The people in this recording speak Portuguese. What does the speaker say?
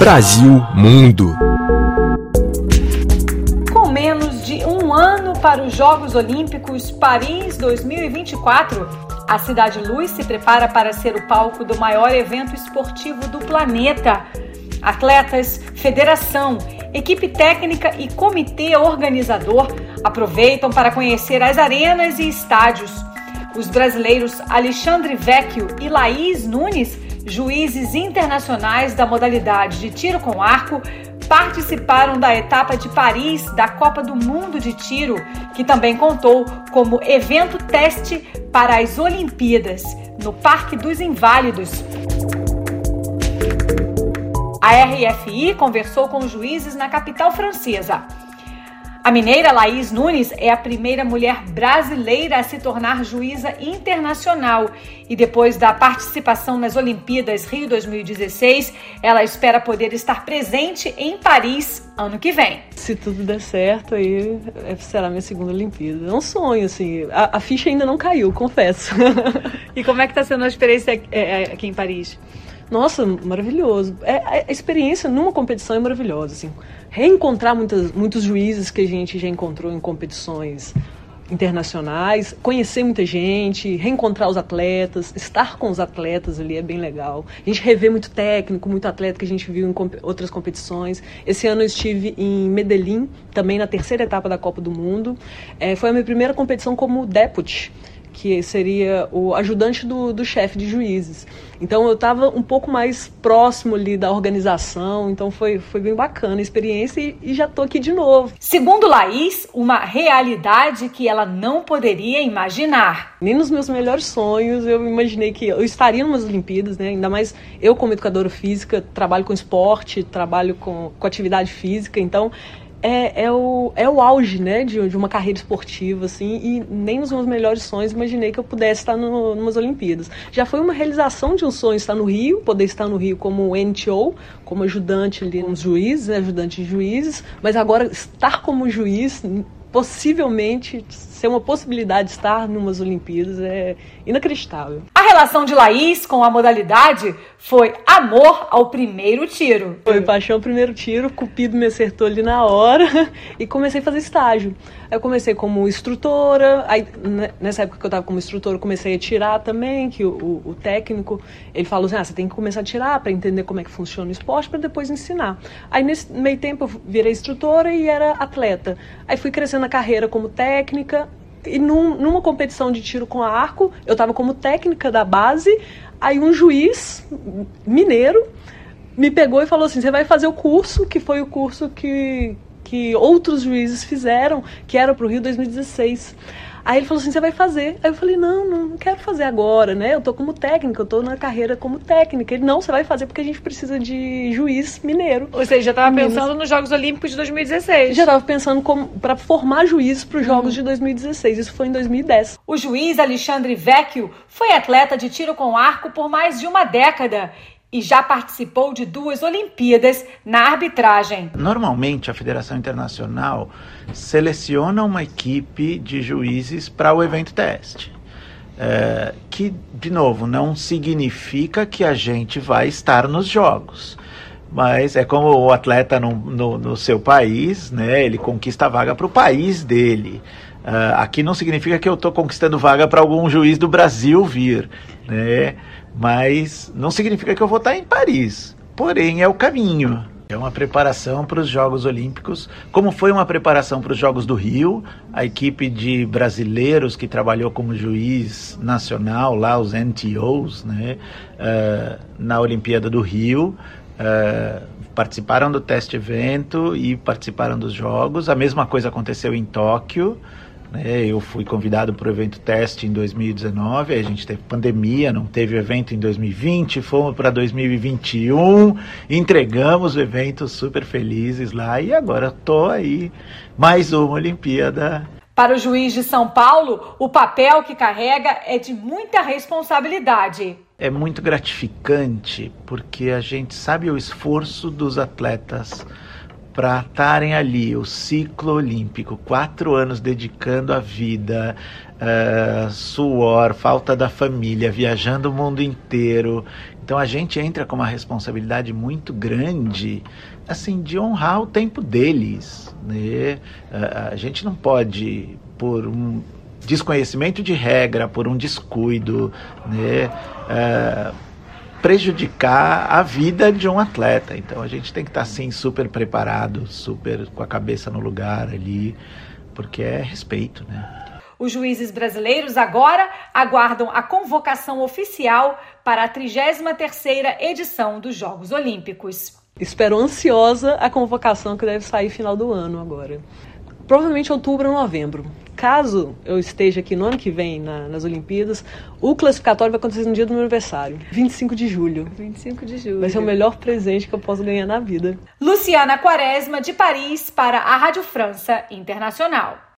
Brasil Mundo. Com menos de um ano para os Jogos Olímpicos Paris 2024, a Cidade Luz se prepara para ser o palco do maior evento esportivo do planeta. Atletas, federação, equipe técnica e comitê organizador aproveitam para conhecer as arenas e estádios. Os brasileiros Alexandre Vecchio e Laís Nunes, juízes internacionais da modalidade de tiro com arco, participaram da etapa de Paris da Copa do Mundo de Tiro, que também contou como evento teste para as Olimpíadas, no Parque dos Inválidos. A RFI conversou com juízes na capital francesa. A mineira Laís Nunes é a primeira mulher brasileira a se tornar juíza internacional e depois da participação nas Olimpíadas Rio 2016, ela espera poder estar presente em Paris ano que vem. Se tudo der certo, aí será minha segunda Olimpíada. É um sonho, assim. A, a ficha ainda não caiu, confesso. e como é que está sendo a experiência é, é, aqui em Paris? Nossa, maravilhoso. É, a experiência numa competição é maravilhosa, assim reencontrar muitas, muitos juízes que a gente já encontrou em competições internacionais, conhecer muita gente, reencontrar os atletas, estar com os atletas ali é bem legal. A gente revê muito técnico, muito atleta que a gente viu em comp outras competições. Esse ano eu estive em Medellín, também na terceira etapa da Copa do Mundo. É, foi a minha primeira competição como deputy que seria o ajudante do, do chefe de juízes. Então eu estava um pouco mais próximo ali da organização, então foi, foi bem bacana a experiência e, e já estou aqui de novo. Segundo Laís, uma realidade que ela não poderia imaginar. Nem nos meus melhores sonhos eu imaginei que eu estaria numas Olimpíadas, né? ainda mais eu como educadora física, trabalho com esporte, trabalho com, com atividade física, então é, é, o, é o auge, né, de, de uma carreira esportiva, assim, e nem nos meus melhores sonhos imaginei que eu pudesse estar no, numas Olimpíadas. Já foi uma realização de um sonho estar no Rio, poder estar no Rio como NTO, como ajudante ali juízes, né, ajudante de juízes, mas agora estar como juiz possivelmente ser uma possibilidade de estar numas Olimpíadas é inacreditável. Relação de Laís com a modalidade foi amor ao primeiro tiro. Foi paixão ao primeiro tiro, Cupido me acertou ali na hora e comecei a fazer estágio. Eu comecei como instrutora, aí né, nessa época que eu estava como instrutora, comecei a tirar também, que o, o, o técnico, ele falou assim, ah, você tem que começar a tirar para entender como é que funciona o esporte para depois ensinar. Aí nesse meio tempo eu virei instrutora e era atleta. Aí fui crescendo a carreira como técnica, e num, numa competição de tiro com arco, eu estava como técnica da base, aí um juiz mineiro me pegou e falou assim: você vai fazer o curso, que foi o curso que, que outros juízes fizeram, que era para o Rio 2016. Aí ele falou assim: você vai fazer. Aí eu falei: não, não quero fazer agora, né? Eu tô como técnica, eu tô na carreira como técnica. Ele: não, você vai fazer porque a gente precisa de juiz mineiro. Ou seja, já estava pensando nos Jogos Olímpicos de 2016. Já estava pensando para formar juízes para os Jogos uhum. de 2016. Isso foi em 2010. O juiz Alexandre Vecchio foi atleta de tiro com arco por mais de uma década e já participou de duas Olimpíadas na arbitragem. Normalmente, a Federação Internacional seleciona uma equipe de juízes para o evento teste. É, que, de novo, não significa que a gente vai estar nos jogos. Mas é como o atleta no, no, no seu país, né? Ele conquista a vaga para o país dele. Uh, aqui não significa que eu estou conquistando vaga para algum juiz do Brasil vir, né? Mas não significa que eu vou estar em Paris. Porém, é o caminho. É uma preparação para os Jogos Olímpicos, como foi uma preparação para os Jogos do Rio. A equipe de brasileiros que trabalhou como juiz nacional, lá os NTOs, né, uh, na Olimpíada do Rio, uh, participaram do teste evento e participaram dos Jogos. A mesma coisa aconteceu em Tóquio. Né? Eu fui convidado para o evento teste em 2019, a gente teve pandemia, não teve evento em 2020, fomos para 2021, entregamos o evento super felizes lá e agora estou aí, mais uma Olimpíada. Para o juiz de São Paulo, o papel que carrega é de muita responsabilidade. É muito gratificante porque a gente sabe o esforço dos atletas para estarem ali, o ciclo olímpico, quatro anos dedicando a vida, uh, suor, falta da família, viajando o mundo inteiro. Então a gente entra com uma responsabilidade muito grande, assim, de honrar o tempo deles. Né? Uh, a gente não pode, por um desconhecimento de regra, por um descuido, né? Uh, prejudicar a vida de um atleta. Então a gente tem que estar assim super preparado, super com a cabeça no lugar ali, porque é respeito, né? Os juízes brasileiros agora aguardam a convocação oficial para a 33ª edição dos Jogos Olímpicos. Espero ansiosa a convocação que deve sair final do ano agora. Provavelmente outubro ou novembro caso eu esteja aqui no ano que vem na, nas Olimpíadas, o classificatório vai acontecer no dia do meu aniversário, 25 de julho. 25 de julho. Vai ser o melhor presente que eu posso ganhar na vida. Luciana Quaresma, de Paris, para a Rádio França Internacional.